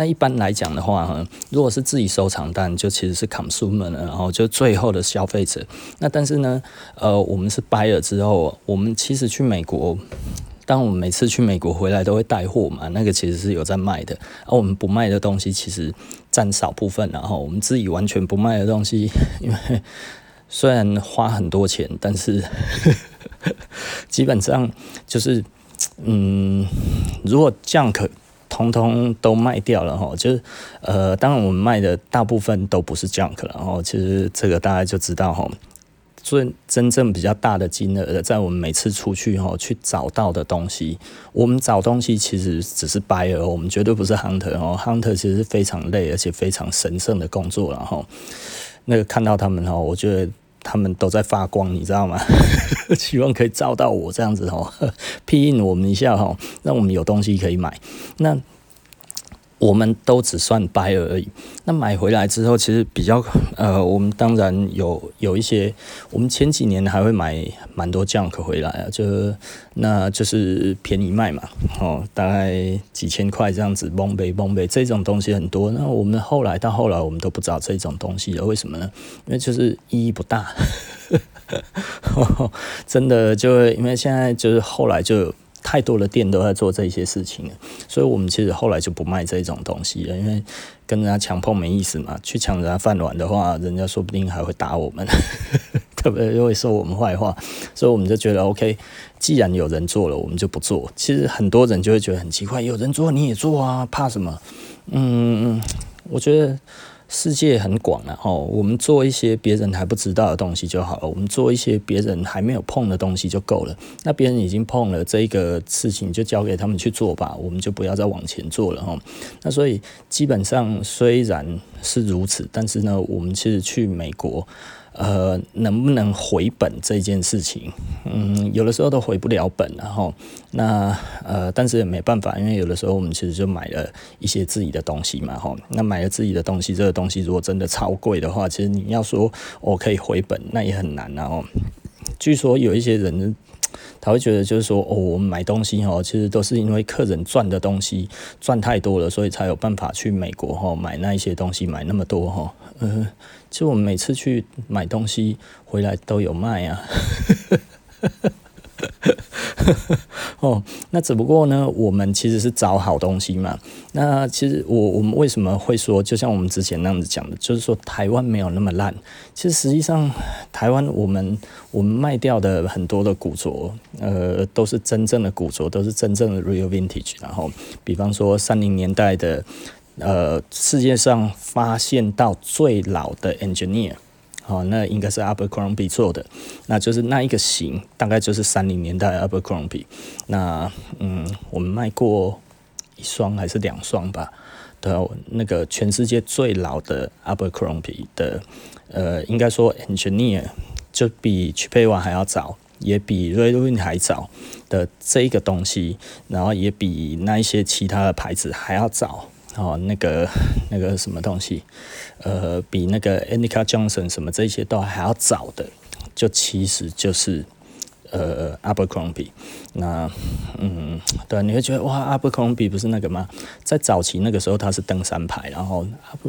那一般来讲的话，如果是自己收藏，当然就其实是 consumer 然后就最后的消费者。那但是呢，呃，我们是 buyer 之后，我们其实去美国。当我们每次去美国回来都会带货嘛，那个其实是有在卖的。而我们不卖的东西其实占少部分，然后我们自己完全不卖的东西，因为虽然花很多钱，但是 基本上就是，嗯，如果这样可通通都卖掉了哈，就是呃，当然我们卖的大部分都不是 junk 了，然后其实这个大家就知道哈。最真正比较大的金额的，在我们每次出去哈去找到的东西，我们找东西其实只是 buyer，我们绝对不是 hunter 哦。hunter 其实是非常累而且非常神圣的工作，然后那个看到他们哈，我觉得他们都在发光，你知道吗？希望可以照到我这样子哦，庇应我们一下哈，让我们有东西可以买。那。我们都只算白而已。那买回来之后，其实比较呃，我们当然有有一些，我们前几年还会买蛮多 junk 回来啊，就那就是便宜卖嘛，哦，大概几千块这样子，崩杯崩杯这种东西很多。那我们后来到后来，我们都不找这种东西了，为什么呢？因为就是意义不大，真的就因为现在就是后来就。太多的店都在做这些事情了，所以我们其实后来就不卖这种东西了，因为跟人家强碰没意思嘛。去抢人家饭碗的话，人家说不定还会打我们，特别又会说我们坏话，所以我们就觉得 OK，既然有人做了，我们就不做。其实很多人就会觉得很奇怪，有人做你也做啊，怕什么？嗯，我觉得。世界很广了，哦，我们做一些别人还不知道的东西就好了，我们做一些别人还没有碰的东西就够了。那别人已经碰了这个事情，就交给他们去做吧，我们就不要再往前做了哈。那所以基本上虽然是如此，但是呢，我们其实去美国。呃，能不能回本这件事情，嗯，有的时候都回不了本，然后那呃，但是也没办法，因为有的时候我们其实就买了一些自己的东西嘛，哈，那买了自己的东西，这个东西如果真的超贵的话，其实你要说我可以回本，那也很难，然后据说有一些人。他会觉得就是说，哦，我们买东西哦，其实都是因为客人赚的东西赚太多了，所以才有办法去美国哈买那一些东西买那么多哈。嗯，其实我们每次去买东西回来都有卖啊。哦，那只不过呢，我们其实是找好东西嘛。那其实我我们为什么会说，就像我们之前那样子讲的，就是说台湾没有那么烂。其实实际上，台湾我们我们卖掉的很多的古着，呃，都是真正的古着，都是真正的 real vintage。然后，比方说三零年代的，呃，世界上发现到最老的 engineer。哦，那应该是 Abercrombie 做的，那就是那一个型，大概就是三零年代 Abercrombie。那嗯，我们卖过一双还是两双吧？对，那个全世界最老的 Abercrombie 的，呃，应该说 Engineer 就比 Chippewa 还要早，也比 r e d w i n 还早的这个东西，然后也比那一些其他的牌子还要早。哦，那个那个什么东西，呃，比那个 Annika Johnson 什么这些都还要早的，就其实就是呃 Abercrombie。那嗯，对，你会觉得哇，Abercrombie 不是那个吗？在早期那个时候，它是登山牌，然后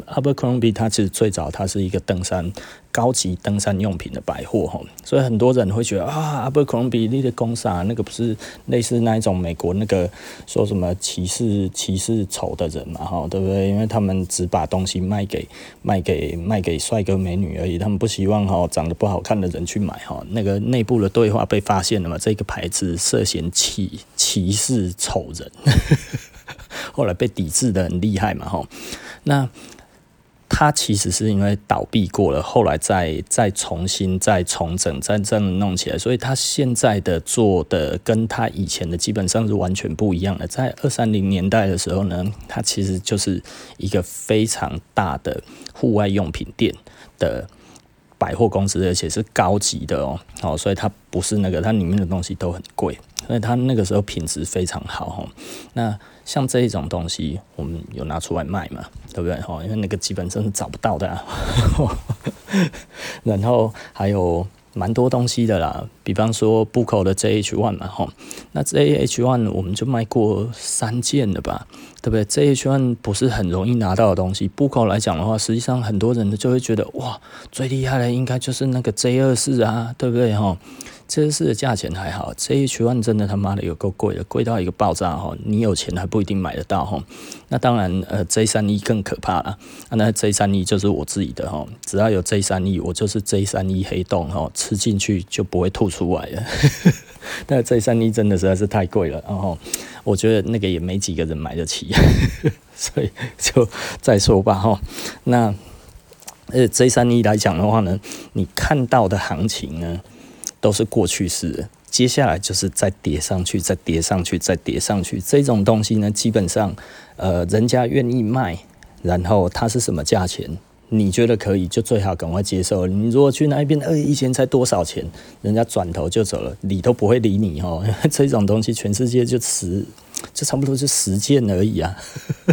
Abercrombie 它其实最早它是一个登山高级登山用品的百货，所以很多人会觉得啊，Abercrombie 你的公司啊，那个不是类似那一种美国那个说什么歧视歧视丑的人嘛哈，对不对？因为他们只把东西卖给卖给卖给帅哥美女而已，他们不希望哈长得不好看的人去买哈。那个内部的对话被发现了嘛？这个牌子涉嫌歧歧视丑人，后来被抵制得很厉害嘛吼。那他其实是因为倒闭过了，后来再再重新再重整，再这样弄起来，所以他现在的做的跟他以前的基本上是完全不一样的。在二三零年代的时候呢，他其实就是一个非常大的户外用品店的百货公司，而且是高级的哦，哦，所以它不是那个，它里面的东西都很贵。所以它那个时候品质非常好哈，那像这一种东西，我们有拿出来卖嘛，对不对哈？因为那个基本上是找不到的啊。然后还有蛮多东西的啦，比方说 Buco 的 JH One 嘛，吼，那 JH One 我们就卖过三件了吧，对不对？JH One 不是很容易拿到的东西，Buco 来讲的话，实际上很多人就会觉得，哇，最厉害的应该就是那个 J 二四啊，对不对？吼。这次的价钱还好，JH1 真的他妈的有够贵的，贵到一个爆炸哈！你有钱还不一定买得到哈。那当然，呃，J31 更可怕了。那 J31 就是我自己的哈，只要有 J31，我就是 J31 黑洞哈，吃进去就不会吐出来了。但 J31 真的实在是太贵了，然后我觉得那个也没几个人买得起，所以就再说吧哈。那呃，J31 来讲的话呢，你看到的行情呢？都是过去式，接下来就是再叠上去，再叠上去，再叠上去。这种东西呢，基本上，呃，人家愿意卖，然后它是什么价钱，你觉得可以，就最好赶快接受。你如果去那边，呃，以前才多少钱，人家转头就走了，理都不会理你哦。这种东西，全世界就十，就差不多就十件而已啊。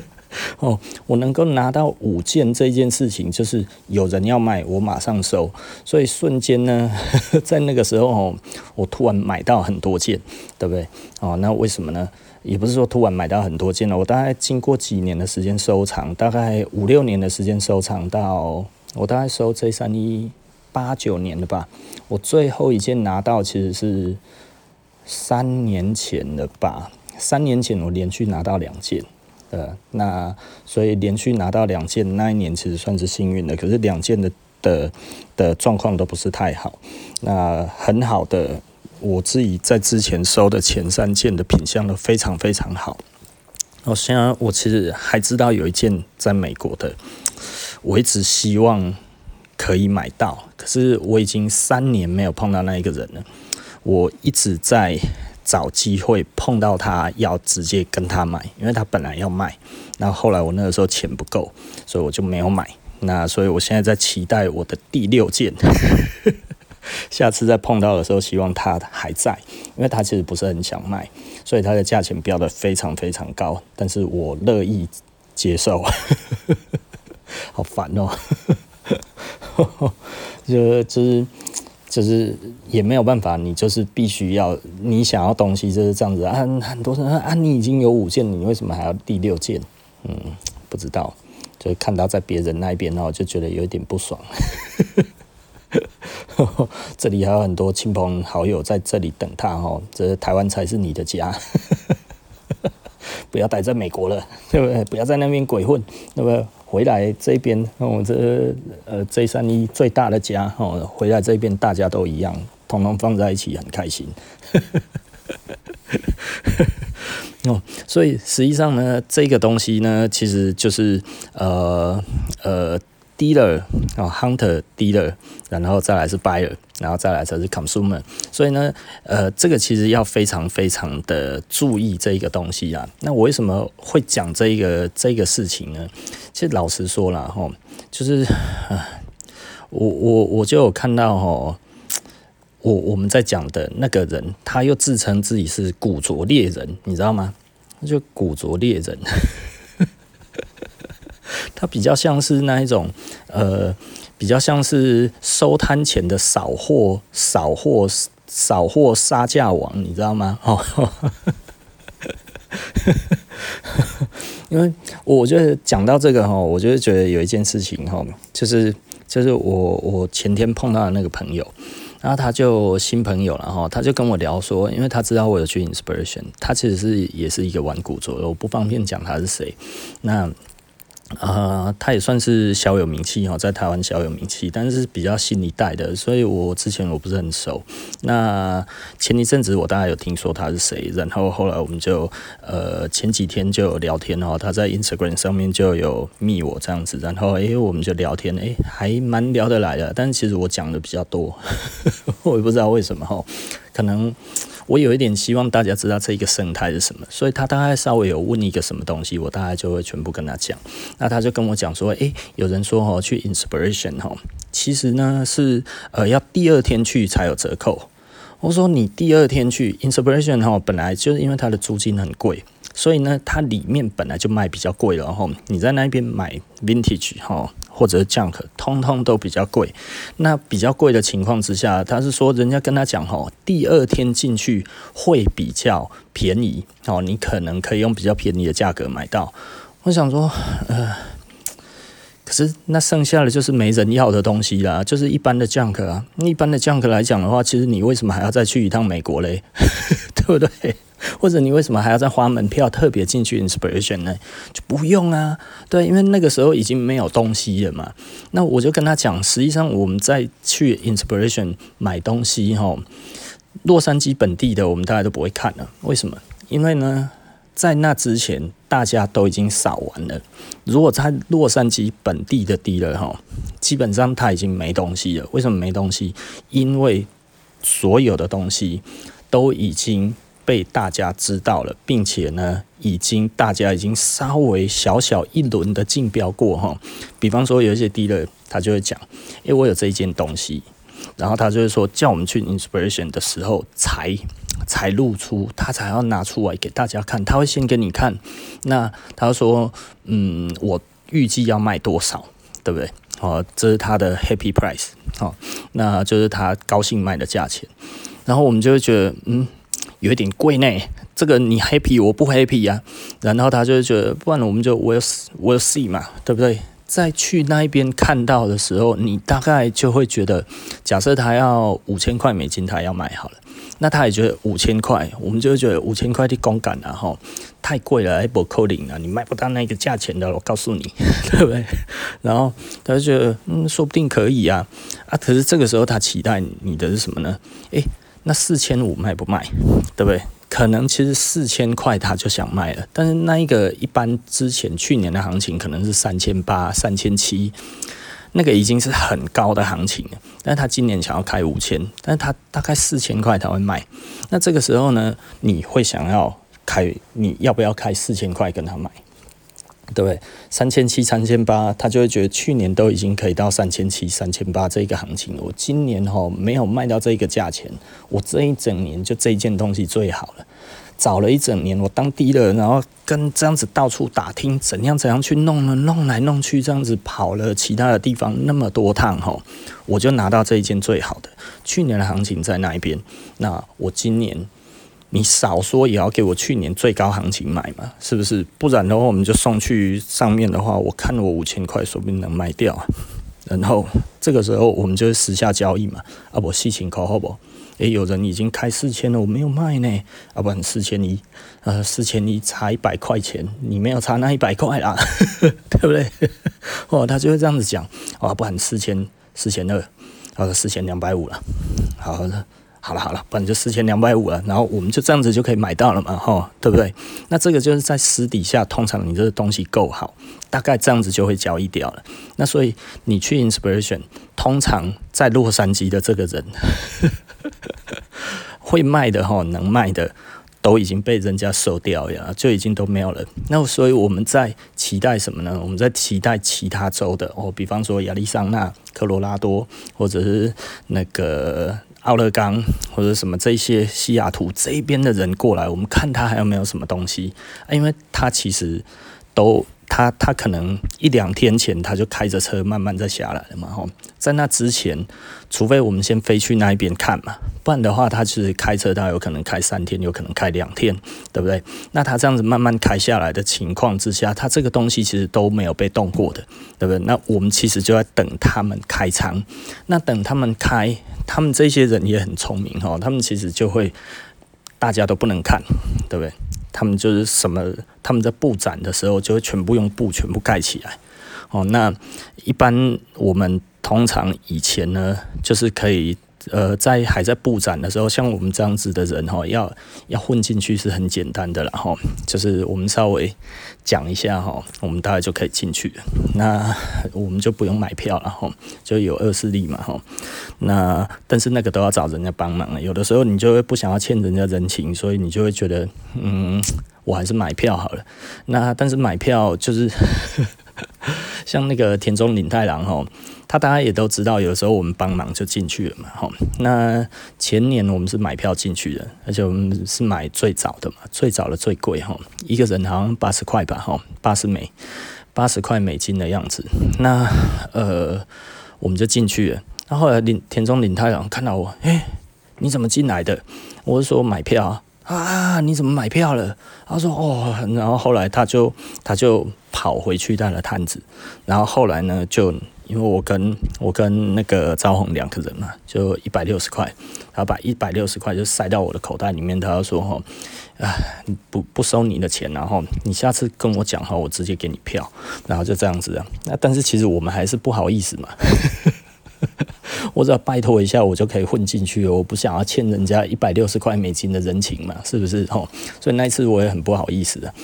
哦，我能够拿到五件这件事情，就是有人要卖，我马上收，所以瞬间呢，在那个时候哦，我突然买到很多件，对不对？哦，那为什么呢？也不是说突然买到很多件了，我大概经过几年的时间收藏，大概五六年的时间收藏到我大概收 J 三一八九年了吧。我最后一件拿到其实是三年前了吧，三年前我连续拿到两件。呃，那所以连续拿到两件，那一年其实算是幸运的。可是两件的的的状况都不是太好。那很好的，我自己在之前收的前三件的品相都非常非常好。我现在我其实还知道有一件在美国的，我一直希望可以买到，可是我已经三年没有碰到那一个人了。我一直在。找机会碰到他，要直接跟他买，因为他本来要卖，然后后来我那个时候钱不够，所以我就没有买。那所以我现在在期待我的第六件，下次再碰到的时候，希望它还在，因为它其实不是很想卖，所以它的价钱标得非常非常高，但是我乐意接受，好烦哦，就就是。就是也没有办法，你就是必须要你想要东西就是这样子啊。很多人啊，你已经有五件，你为什么还要第六件？嗯，不知道，就看到在别人那边哦，就觉得有一点不爽。这里还有很多亲朋好友在这里等他哦，这台湾才是你的家，不要待在美国了，对不对？不要在那边鬼混，对不对？回来这边，哦，这呃 J 三一最大的家，哦，回来这边大家都一样，统统放在一起，很开心。哦，所以实际上呢，这个东西呢，其实就是呃呃。Dealer 哦，Hunter Dealer，然后再来是 Buyer，然后再来才是 Consumer。所以呢，呃，这个其实要非常非常的注意这一个东西啊。那我为什么会讲这一个这一个事情呢？其实老实说了哈，就是我我我就有看到哈，我我们在讲的那个人，他又自称自己是古着猎人，你知道吗？就古着猎人。它比较像是那一种，呃，比较像是收摊前的扫货、扫货、扫货杀价王，你知道吗？哦，因为我觉得讲到这个哈，我就是觉得有一件事情哈，就是就是我我前天碰到的那个朋友，然后他就新朋友了哈，他就跟我聊说，因为他知道我有去 Inspiration，他其实是也是一个玩古着，我不方便讲他是谁，那。呃，他也算是小有名气哈，在台湾小有名气，但是比较新一代的，所以我之前我不是很熟。那前一阵子我大概有听说他是谁，然后后来我们就呃前几天就有聊天哈，他在 Instagram 上面就有密我这样子，然后诶、欸、我们就聊天，诶、还蛮聊得来的，但是其实我讲的比较多，我也不知道为什么哈，可能。我有一点希望大家知道这一个生态是什么，所以他大概稍微有问一个什么东西，我大概就会全部跟他讲。那他就跟我讲说，诶、有人说哦，去 Inspiration 哈，其实呢是呃要第二天去才有折扣。我说你第二天去 Inspiration 哈，本来就是因为它的租金很贵，所以呢它里面本来就卖比较贵了哈。你在那边买 Vintage 哈。或者是 junk，通通都比较贵。那比较贵的情况之下，他是说人家跟他讲吼，第二天进去会比较便宜哦，你可能可以用比较便宜的价格买到。我想说，呃。可是那剩下的就是没人要的东西啦，就是一般的 junk 啊。一般的 junk 来讲的话，其实你为什么还要再去一趟美国嘞？对不对？或者你为什么还要再花门票特别进去 inspiration 呢？就不用啊。对，因为那个时候已经没有东西了嘛。那我就跟他讲，实际上我们在去 inspiration 买东西哈，洛杉矶本地的我们大家都不会看了。为什么？因为呢？在那之前，大家都已经扫完了。如果在洛杉矶本地的 dealer 哈，基本上他已经没东西了。为什么没东西？因为所有的东西都已经被大家知道了，并且呢，已经大家已经稍微小小一轮的竞标过哈。比方说，有一些 dealer 他就会讲：“诶，我有这一件东西。”然后他就会说：“叫我们去 inspiration 的时候才。”才露出，他才要拿出来给大家看。他会先给你看，那他说：“嗯，我预计要卖多少，对不对？哦，这是他的 happy price，哦，那就是他高兴卖的价钱。然后我们就会觉得，嗯，有一点贵呢。这个你 happy，我不 happy 呀。然后他就觉得，不然我们就 we'll we'll see 嘛，对不对？在去那一边看到的时候，你大概就会觉得，假设他要五千块美金，他要买好了。”那他也觉得五千块，我们就觉得五千块的公感啊，吼，太贵了，还不扣零啊，你卖不到那个价钱的，我告诉你，对不对？然后他就觉得，嗯，说不定可以啊，啊，可是这个时候他期待你的是什么呢？诶，那四千五卖不卖？对不对？可能其实四千块他就想卖了，但是那一个一般之前去年的行情可能是三千八、三千七。那个已经是很高的行情了，但是他今年想要开五千，但是他大概四千块他会卖。那这个时候呢，你会想要开，你要不要开四千块跟他买？对不对？三千七、三千八，他就会觉得去年都已经可以到三千七、三千八这个行情，我今年哈没有卖到这个价钱，我这一整年就这一件东西最好了。找了一整年，我当地的然后跟这样子到处打听，怎样怎样去弄呢？弄来弄去，这样子跑了其他的地方那么多趟吼，我就拿到这一件最好的。去年的行情在那一边，那我今年你少说也要给我去年最高行情买嘛，是不是？不然的话，我们就送去上面的话，我看我五千块，说不定能卖掉啊。然后这个时候我们就私下交易嘛，啊不，细情口好不？诶，有人已经开四千了，我没有卖呢，啊，不然四千一，呃，四千一差一百块钱，你没有差那一百块啦，对不对？哦，他就会这样子讲，啊，不然四千四千二，好，四千两百五了，好的，好了好了，不然就四千两百五了，然后我们就这样子就可以买到了嘛，哈，对不对？那这个就是在私底下，通常你这个东西够好，大概这样子就会交易掉了。那所以你去 Inspiration，通常在洛杉矶的这个人。会卖的哈，能卖的都已经被人家收掉了，就已经都没有了。那所以我们在期待什么呢？我们在期待其他州的哦，比方说亚利桑那、科罗拉多，或者是那个奥勒冈，或者什么这些西雅图这边的人过来，我们看他还有没有什么东西啊？因为他其实都。他他可能一两天前他就开着车慢慢在下来了嘛，吼，在那之前，除非我们先飞去那一边看嘛，不然的话，他其实开车他有可能开三天，有可能开两天，对不对？那他这样子慢慢开下来的情况之下，他这个东西其实都没有被动过的，对不对？那我们其实就在等他们开仓，那等他们开，他们这些人也很聪明哈，他们其实就会大家都不能看，对不对？他们就是什么？他们在布展的时候，就会全部用布全部盖起来。哦，那一般我们通常以前呢，就是可以。呃，在还在布展的时候，像我们这样子的人哈，要要混进去是很简单的了哈，就是我们稍微讲一下哈，我们大概就可以进去。那我们就不用买票了哈，就有恶势力嘛哈。那但是那个都要找人家帮忙，有的时候你就会不想要欠人家人情，所以你就会觉得，嗯，我还是买票好了。那但是买票就是 像那个田中领太郎哈。他大家也都知道，有时候我们帮忙就进去了嘛，哈。那前年我们是买票进去的，而且我们是买最早的嘛，最早的最贵哈，一个人好像八十块吧，哈，八十美，八十块美金的样子。那呃，我们就进去了。那后来林田中林太郎看到我，哎，你怎么进来的？我是说买票啊。啊，你怎么买票了？他说哦，然后后来他就他就跑回去带了摊子，然后后来呢，就因为我跟我跟那个招红两个人嘛，就一百六十块，他把一百六十块就塞到我的口袋里面，他就说哈，啊，不不收你的钱，然后你下次跟我讲哈，我直接给你票，然后就这样子啊。那但是其实我们还是不好意思嘛。我只要拜托一下，我就可以混进去。我不想要欠人家一百六十块美金的人情嘛，是不是？哦，所以那一次我也很不好意思的。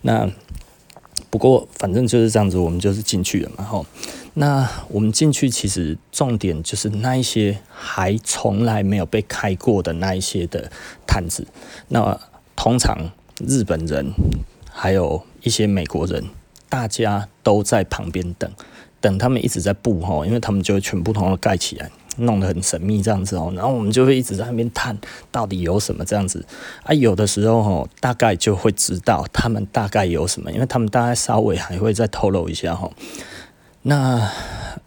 那不过反正就是这样子，我们就是进去了嘛。吼，那我们进去其实重点就是那一些还从来没有被开过的那一些的摊子。那通常日本人还有一些美国人，大家都在旁边等。等他们一直在布吼，因为他们就全部统统盖起来，弄得很神秘这样子哦。然后我们就会一直在那边探到底有什么这样子啊。有的时候哦，大概就会知道他们大概有什么，因为他们大概稍微还会再透露一下哈。那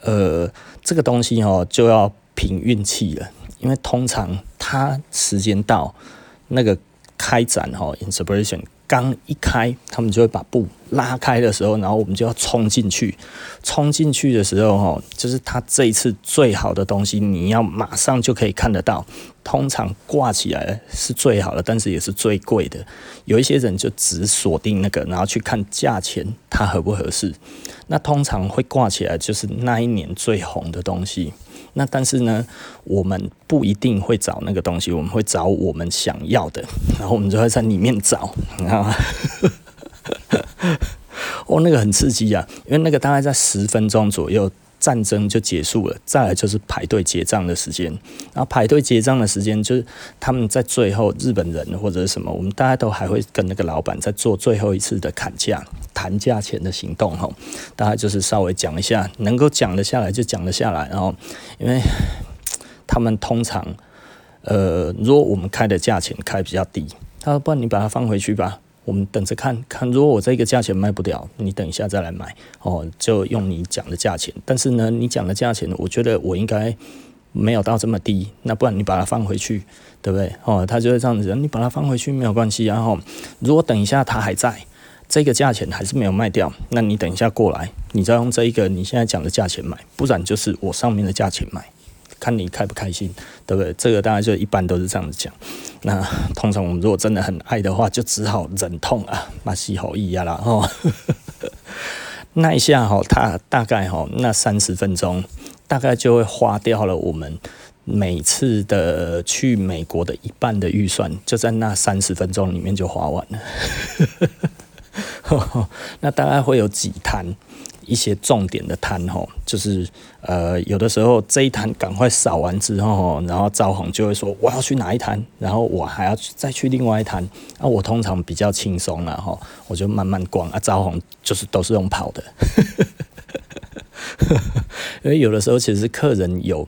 呃，这个东西哦就要凭运气了，因为通常他时间到那个开展哈，inspiration。刚一开，他们就会把布拉开的时候，然后我们就要冲进去。冲进去的时候，哈，就是他这一次最好的东西，你要马上就可以看得到。通常挂起来是最好的，但是也是最贵的。有一些人就只锁定那个，然后去看价钱，它合不合适。那通常会挂起来，就是那一年最红的东西。那但是呢，我们不一定会找那个东西，我们会找我们想要的，然后我们就会在里面找，你知道吗？哦，那个很刺激啊，因为那个大概在十分钟左右。战争就结束了，再来就是排队结账的时间。然后排队结账的时间，就是他们在最后日本人或者什么，我们大家都还会跟那个老板在做最后一次的砍价、谈价钱的行动哈。大概就是稍微讲一下，能够讲得下来就讲得下来。然后，因为他们通常，呃，如果我们开的价钱开比较低，他说：“不然你把它放回去吧。”我们等着看看，如果我这个价钱卖不掉，你等一下再来买哦，就用你讲的价钱。但是呢，你讲的价钱，我觉得我应该没有到这么低，那不然你把它放回去，对不对？哦，他就会这样子，你把它放回去没有关系。然后，如果等一下他还在，这个价钱还是没有卖掉，那你等一下过来，你再用这一个你现在讲的价钱买，不然就是我上面的价钱买。看你开不开心，对不对？这个大家就一般都是这样子讲。那通常我们如果真的很爱的话，就只好忍痛啊，把戏好一压了哦。那一下哈，他大概哈那三十分钟，大概就会花掉了我们每次的去美国的一半的预算，就在那三十分钟里面就花完了。那大概会有几摊。一些重点的摊吼，就是呃，有的时候这一摊赶快扫完之后，然后招红就会说我要去哪一摊，然后我还要再去另外一摊。那、我通常比较轻松了哈，我就慢慢逛啊。招红就是都是用跑的，因为有的时候其实客人有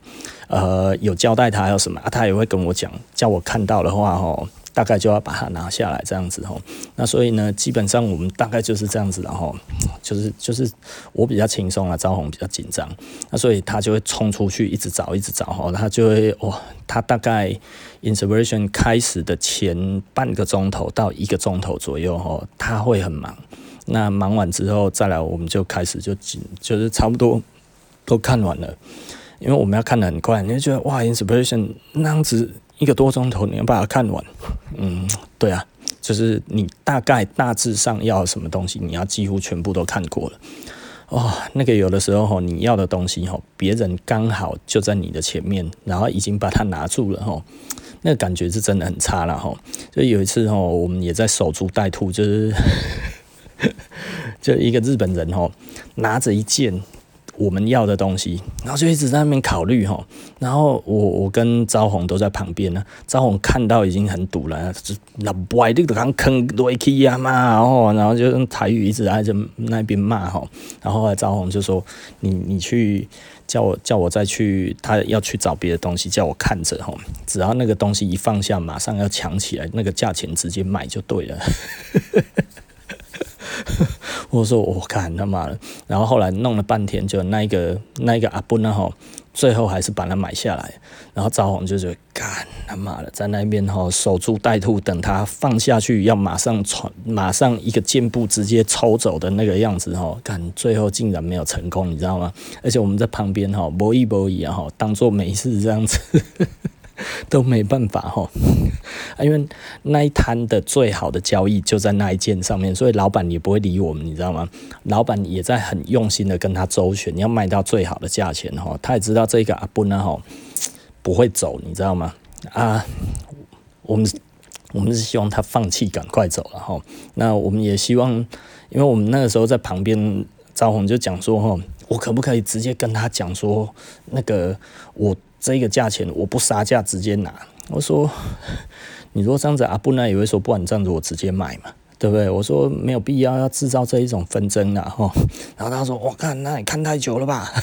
呃有交代他要什么，他也会跟我讲，叫我看到的话吼。大概就要把它拿下来，这样子吼。那所以呢，基本上我们大概就是这样子，然后就是就是我比较轻松啊，招红比较紧张。那所以他就会冲出去，一直找，一直找吼。他就会哇，他大概 inspiration 开始的前半个钟头到一个钟头左右吼，他会很忙。那忙完之后再来，我们就开始就紧，就是差不多都看完了。因为我们要看得很快，你就觉得哇，inspiration 那样子。一个多钟头，你要把它看完。嗯，对啊，就是你大概大致上要什么东西，你要几乎全部都看过了。哦，那个有的时候吼，你要的东西吼，别人刚好就在你的前面，然后已经把它拿住了吼，那个感觉是真的很差了吼。所以有一次吼，我们也在守株待兔，就是 就一个日本人吼，拿着一件。我们要的东西，然后就一直在那边考虑哈。然后我我跟招红都在旁边呢。招红看到已经很堵了，就那歪的刚坑落去呀嘛，然后然后就用台语一直在这那边骂哈。然后后来招红就说：“你你去叫我叫我再去，他要去找别的东西，叫我看着哈。只要那个东西一放下，马上要抢起来，那个价钱直接买就对了。” 我说我干他妈的，然后后来弄了半天，就那一个那一个阿布呢吼，最后还是把它买下来。然后赵红就觉干他妈的，在那边吼守株待兔，等他放下去要马上传，马上一个箭步直接抽走的那个样子吼，干最后竟然没有成功，你知道吗？而且我们在旁边吼，博弈博弈啊吼，当做没事这样子。都没办法哈，因为那一摊的最好的交易就在那一件上面，所以老板也不会理我们，你知道吗？老板也在很用心的跟他周旋，你要卖到最好的价钱哈。他也知道这个阿布呢哈不会走，你知道吗？啊，我们我们是希望他放弃，赶快走了哈。那我们也希望，因为我们那个时候在旁边，赵红就讲说哈，我可不可以直接跟他讲说，那个我。这个价钱我不杀价直接拿，我说，你如果这样子阿布那也会说，不然这样子我直接买嘛，对不对？我说没有必要要制造这一种纷争啊，哈，然后他说，我看那你看太久了吧。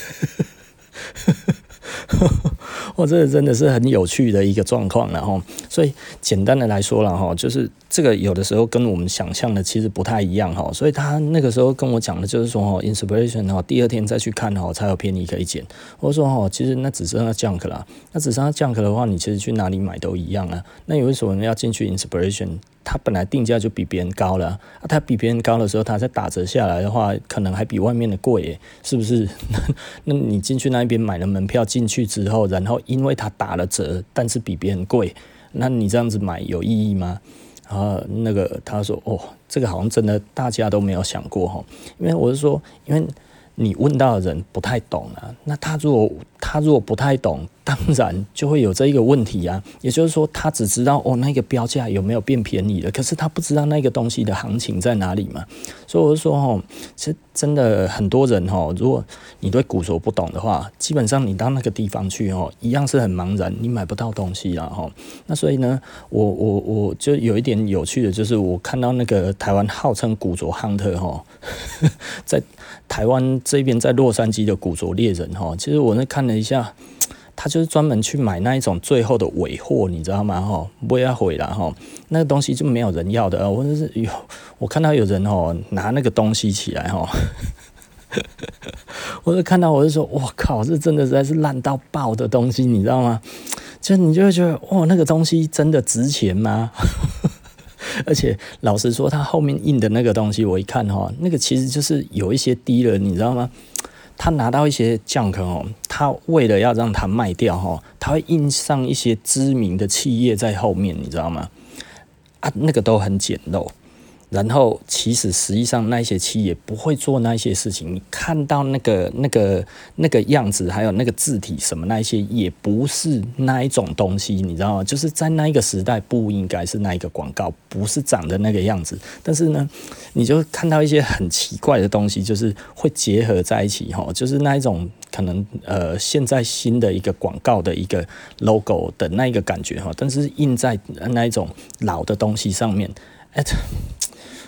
我这个真的是很有趣的一个状况，然后，所以简单的来说了哈，就是这个有的时候跟我们想象的其实不太一样哈，所以他那个时候跟我讲的就是说哈，inspiration 哈，第二天再去看哈才有便宜可以捡。我说哈，其实那只剩下 junk 啦，那只剩下 junk 的话，你其实去哪里买都一样啊。那你为什么要进去 inspiration？它本来定价就比别人高了，啊，它比别人高的时候，它再打折下来的话，可能还比外面的贵耶，是不是？那你进去那边买了门票进去之后，然后因为它打了折，但是比别人贵，那你这样子买有意义吗？然后那个他说，哦，这个好像真的大家都没有想过哈，因为我是说，因为你问到的人不太懂啊，那他如果他如果不太懂。当然就会有这一个问题啊，也就是说，他只知道哦那个标价有没有变便宜了，可是他不知道那个东西的行情在哪里嘛。所以我说哦，其实真的很多人哦，如果你对古着不懂的话，基本上你到那个地方去哦，一样是很茫然，你买不到东西啦哈。那所以呢，我我我就有一点有趣的就是，我看到那个台湾号称古着 hunter 哈，在台湾这边在洛杉矶的古着猎人哈，其实我那看了一下。他就是专门去买那一种最后的尾货，你知道吗？哈，不要毁了哈，那个东西就没有人要的。我就是有，我看到有人哦拿那个东西起来哈，我就看到我就说，我靠，这真的实在是烂到爆的东西，你知道吗？就你就会觉得，哇，那个东西真的值钱吗？而且老实说，他后面印的那个东西，我一看哈，那个其实就是有一些低了，你知道吗？他拿到一些 junk 哦，他为了要让它卖掉哈，他会印上一些知名的企业在后面，你知道吗？啊，那个都很简陋。然后，其实实际上那些企业不会做那些事情。你看到那个、那个、那个样子，还有那个字体什么那一些，也不是那一种东西，你知道吗？就是在那一个时代，不应该是那一个广告，不是长的那个样子。但是呢，你就看到一些很奇怪的东西，就是会结合在一起，哈，就是那一种可能呃，现在新的一个广告的一个 logo 的那一个感觉，哈，但是印在那一种老的东西上面，哎。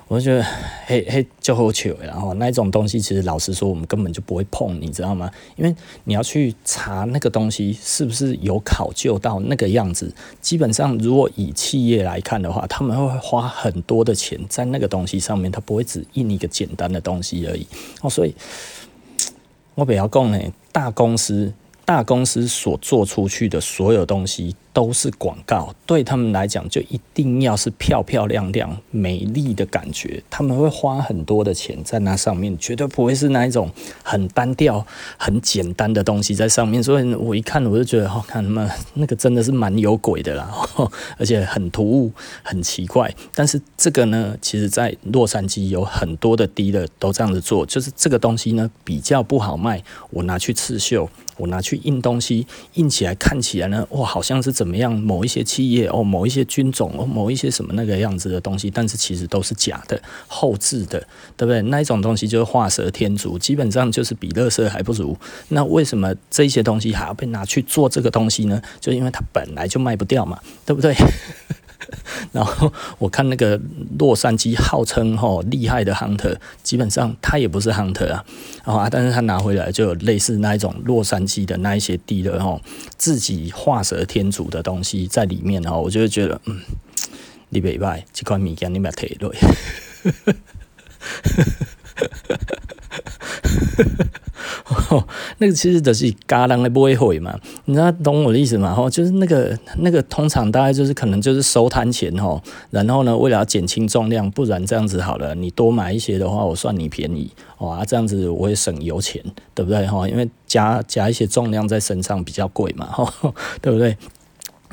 我就觉得嘿嘿就好糗，然后那一种东西，其实老实说，我们根本就不会碰，你知道吗？因为你要去查那个东西是不是有考究到那个样子。基本上，如果以企业来看的话，他们会花很多的钱在那个东西上面，他不会只印一个简单的东西而已。哦，所以我比较讲呢，大公司。大公司所做出去的所有东西都是广告，对他们来讲就一定要是漂漂亮亮、美丽的感觉。他们会花很多的钱在那上面，绝对不会是那一种很单调、很简单的东西在上面。所以我一看我就觉得，哦，看他们那个真的是蛮有鬼的啦，而且很突兀、很奇怪。但是这个呢，其实在洛杉矶有很多的 dealer 都这样子做，就是这个东西呢比较不好卖，我拿去刺绣。我拿去印东西，印起来看起来呢，哇，好像是怎么样？某一些企业哦，某一些军种哦，某一些什么那个样子的东西，但是其实都是假的，后置的，对不对？那一种东西就是画蛇添足，基本上就是比乐色还不如。那为什么这些东西还要被拿去做这个东西呢？就因为它本来就卖不掉嘛，对不对？然后我看那个洛杉矶号称吼厉害的 hunter，基本上他也不是 hunter 啊，啊，但是他拿回来就有类似那一种洛杉矶的那一些地的吼，自己画蛇添足的东西在里面哦，我就会觉得嗯，你别买这款物件，你别提落。哦，那个其实就是嘎人的不会回嘛，你知道懂我的意思吗？吼，就是那个那个通常大概就是可能就是收摊前吼，然后呢，为了要减轻重量，不然这样子好了，你多买一些的话，我算你便宜，哇，这样子我会省油钱，对不对？哈，因为加加一些重量在身上比较贵嘛，吼，对不对？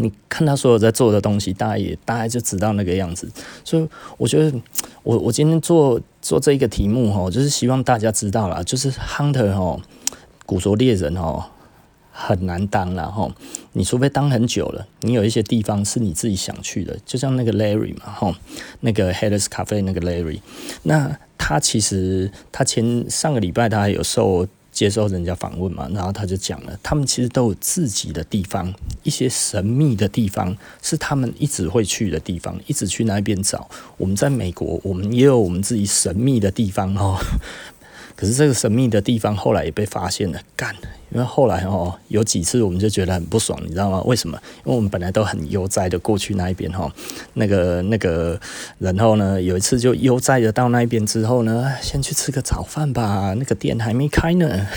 你看他所有在做的东西，大概也大概就知道那个样子，所以我觉得我我今天做做这一个题目哈，就是希望大家知道啦，就是 hunter 哈，古着猎人哈，很难当了哈，你除非当很久了，你有一些地方是你自己想去的，就像那个 Larry 嘛哈，那个 Harris Cafe 那个 Larry，那他其实他前上个礼拜他还有受。接受人家访问嘛，然后他就讲了，他们其实都有自己的地方，一些神秘的地方是他们一直会去的地方，一直去那边找。我们在美国，我们也有我们自己神秘的地方哦。可是这个神秘的地方后来也被发现了，干。因为后来哦，有几次我们就觉得很不爽，你知道吗？为什么？因为我们本来都很悠哉的过去那一边哈，那个那个，然后呢，有一次就悠哉的到那边之后呢，先去吃个早饭吧，那个店还没开呢。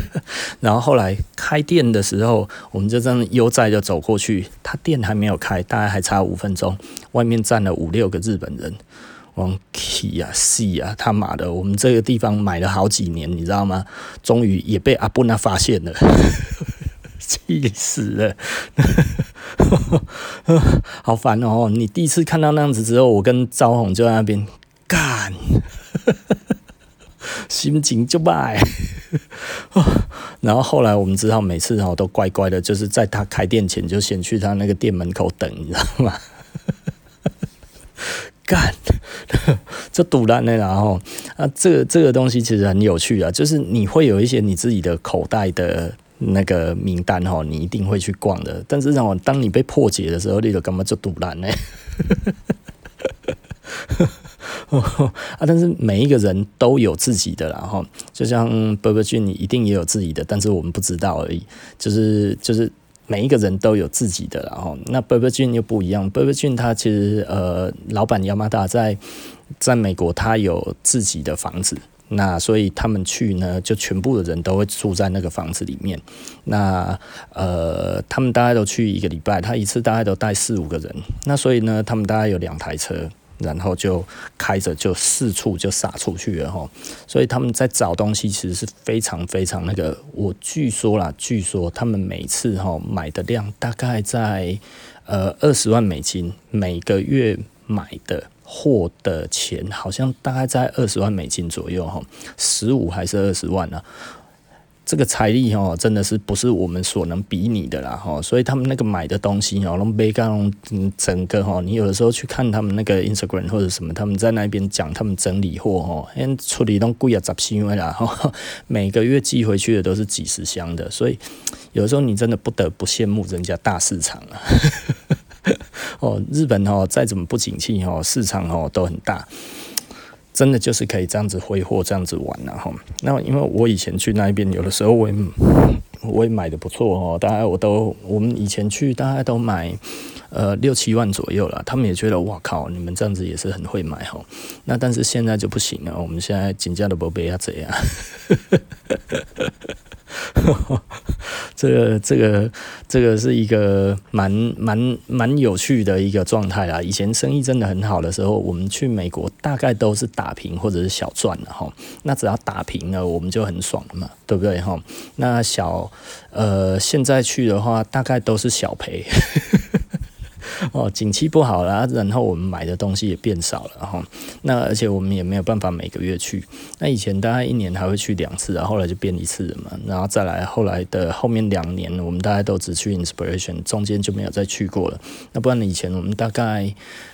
然后后来开店的时候，我们就这样悠哉的走过去，他店还没有开，大概还差五分钟，外面站了五六个日本人。王 key 呀，是呀，他妈的，我们这个地方买了好几年，你知道吗？终于也被阿布纳发现了，气死了，好烦哦！你第一次看到那样子之后，我跟赵红就在那边干，心情就坏。然后后来我们知道，每次哦都乖乖的，就是在他开店前就先去他那个店门口等，你知道吗？干，这赌烂的，然后啊，这个这个东西其实很有趣啊，就是你会有一些你自己的口袋的那个名单哈，你一定会去逛的。但是让我当你被破解的时候，你就干嘛就赌烂呢？啊，但是每一个人都有自己的，然后就像 Burberry 君，你一定也有自己的，但是我们不知道而已。就是就是。每一个人都有自己的，然后那 Burger King 又不一样。Burberry Jean 他其实呃，老板 Yamada 在在美国，他有自己的房子，那所以他们去呢，就全部的人都会住在那个房子里面。那呃，他们大概都去一个礼拜，他一次大概都带四五个人。那所以呢，他们大概有两台车。然后就开着就四处就撒出去了哈，所以他们在找东西其实是非常非常那个。我据说啦，据说他们每次哈买的量大概在呃二十万美金，每个月买的货的钱好像大概在二十万美金左右哈，十五还是二十万呢？这个财力哦，真的是不是我们所能比拟的啦哈，所以他们那个买的东西哦，龙贝刚整个哈，你有的时候去看他们那个 Instagram 或者什么，他们在那边讲他们整理货哈，因处理都贵啊，杂七万啦哈，每个月寄回去的都是几十箱的，所以有的时候你真的不得不羡慕人家大市场啊，哦，日本哦再怎么不景气哦，市场哦都很大。真的就是可以这样子挥霍，这样子玩了哈。那因为我以前去那边，有的时候我也我也买的不错哦。大概我都我们以前去大概都买呃六七万左右了。他们也觉得哇靠，你们这样子也是很会买哈。那但是现在就不行了，我们现在金价都不被压这样。这个这个这个是一个蛮蛮蛮有趣的一个状态啦。以前生意真的很好的时候，我们去美国大概都是打平或者是小赚的哈。那只要打平了，我们就很爽了嘛，对不对哈？那小呃现在去的话，大概都是小赔。哦，景气不好啦，然后我们买的东西也变少了哈。那而且我们也没有办法每个月去。那以前大概一年还会去两次，然后后来就变一次了嘛。然后再来后来的后面两年，我们大概都只去 Inspiration，中间就没有再去过了。那不然以前我们大概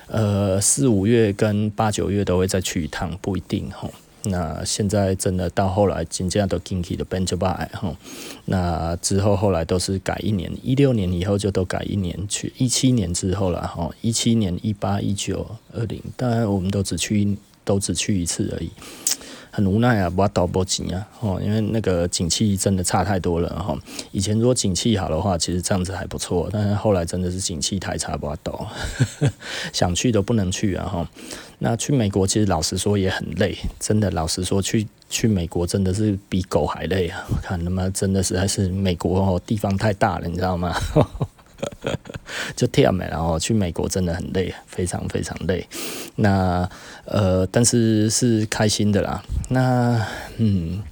呃四五月跟八九月都会再去一趟，不一定哈。那现在真的到后来，真正都进去的变就歹吼。那之后后来都是改一年，一六年以后就都改一年去，一七年之后了吼，一七年、一八、一九、二零，当然我们都只去都只去一次而已。很无奈啊，不要倒不紧啊，哦，因为那个景气真的差太多了哈。以前如果景气好的话，其实这样子还不错，但是后来真的是景气太差，不要倒，想去都不能去啊哈。那去美国其实老实说也很累，真的老实说去去美国真的是比狗还累啊！我看他妈真的实在是美国哦，地方太大了，你知道吗？就这样没，然后去美国真的很累，非常非常累。那呃，但是是开心的啦。那嗯。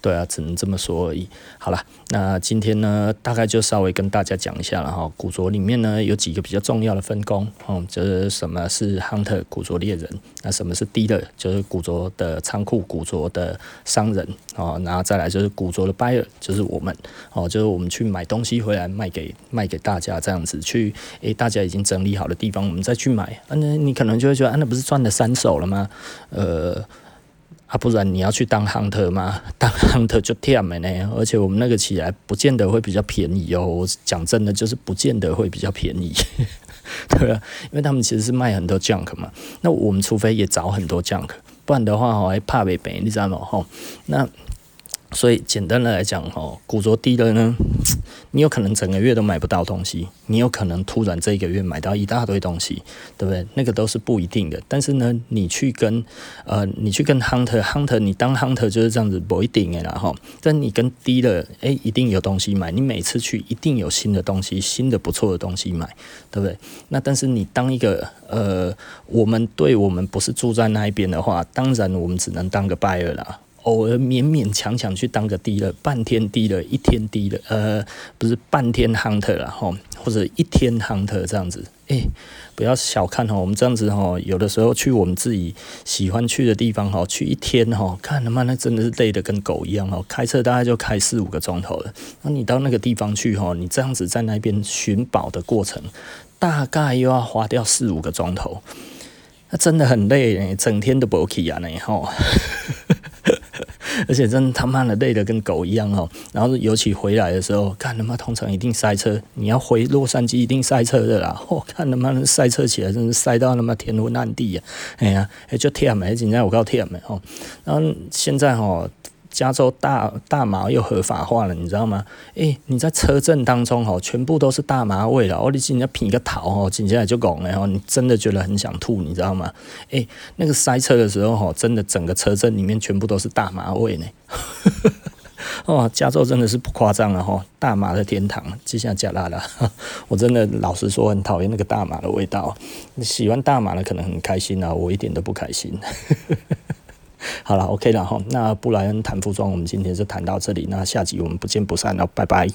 对啊，只能这么说而已。好了，那今天呢，大概就稍微跟大家讲一下了哈。古着里面呢，有几个比较重要的分工，哦，就是什么是 hunter 古着猎人，那什么是 dealer，就是古着的仓库、古着的商人，哦，然后再来就是古着的 buyer，就是我们，哦，就是我们去买东西回来卖给卖给大家这样子去，诶，大家已经整理好的地方，我们再去买。啊，那你可能就会觉得，啊，那不是赚了三手了吗？呃。啊，不然你要去当 hunter 吗？当 hunter 就忝的呢，而且我们那个起来不见得会比较便宜哦。我讲真的，就是不见得会比较便宜，对啊，因为他们其实是卖很多 junk 嘛。那我们除非也找很多 junk，不然的话哦，还怕被赔，你知道吗？吼，那。所以简单的来讲，吼，古着低了呢，你有可能整个月都买不到东西，你有可能突然这一个月买到一大堆东西，对不对？那个都是不一定的。但是呢，你去跟呃，你去跟 hunter hunter，你当 hunter 就是这样子不一定的啦哈。但你跟低了，哎，一定有东西买。你每次去一定有新的东西，新的不错的东西买，对不对？那但是你当一个呃，我们对我们不是住在那一边的话，当然我们只能当个 buyer 啦。偶尔勉勉强强去当个 D 的半天 D 的一天 D 的呃，不是半天 hunter 啦，吼，或者一天 hunter 这样子，诶、不要小看吼，我们这样子吼，有的时候去我们自己喜欢去的地方吼，去一天吼，看他妈那真的是累得跟狗一样吼，开车大概就开四五个钟头了，那你到那个地方去吼，你这样子在那边寻宝的过程，大概又要花掉四五个钟头，那真的很累呢，整天都不起啊，那吼。而且真的他妈的累的跟狗一样哦，然后尤其回来的时候，看他妈通常一定塞车，你要回洛杉矶一定塞车的啦。我、哦、看他妈的塞车起来，真是塞到他妈天昏暗地呀！哎呀，哎就天没，今天我告天没哦。然后现在哦。加州大大麻又合法化了，你知道吗？诶、你在车阵当中哦，全部都是大麻味了。我你今天品个头哦，紧接着就拱了哦，你真的觉得很想吐，你知道吗？诶、那个塞车的时候哦，真的整个车阵里面全部都是大麻味呢。哦，加州真的是不夸张了哈，大麻的天堂，就像加辣了。我真的老实说，很讨厌那个大麻的味道。喜欢大麻的可能很开心啊，我一点都不开心。好了，OK 了哈。那布莱恩谈服装，我们今天就谈到这里。那下集我们不见不散了，拜拜。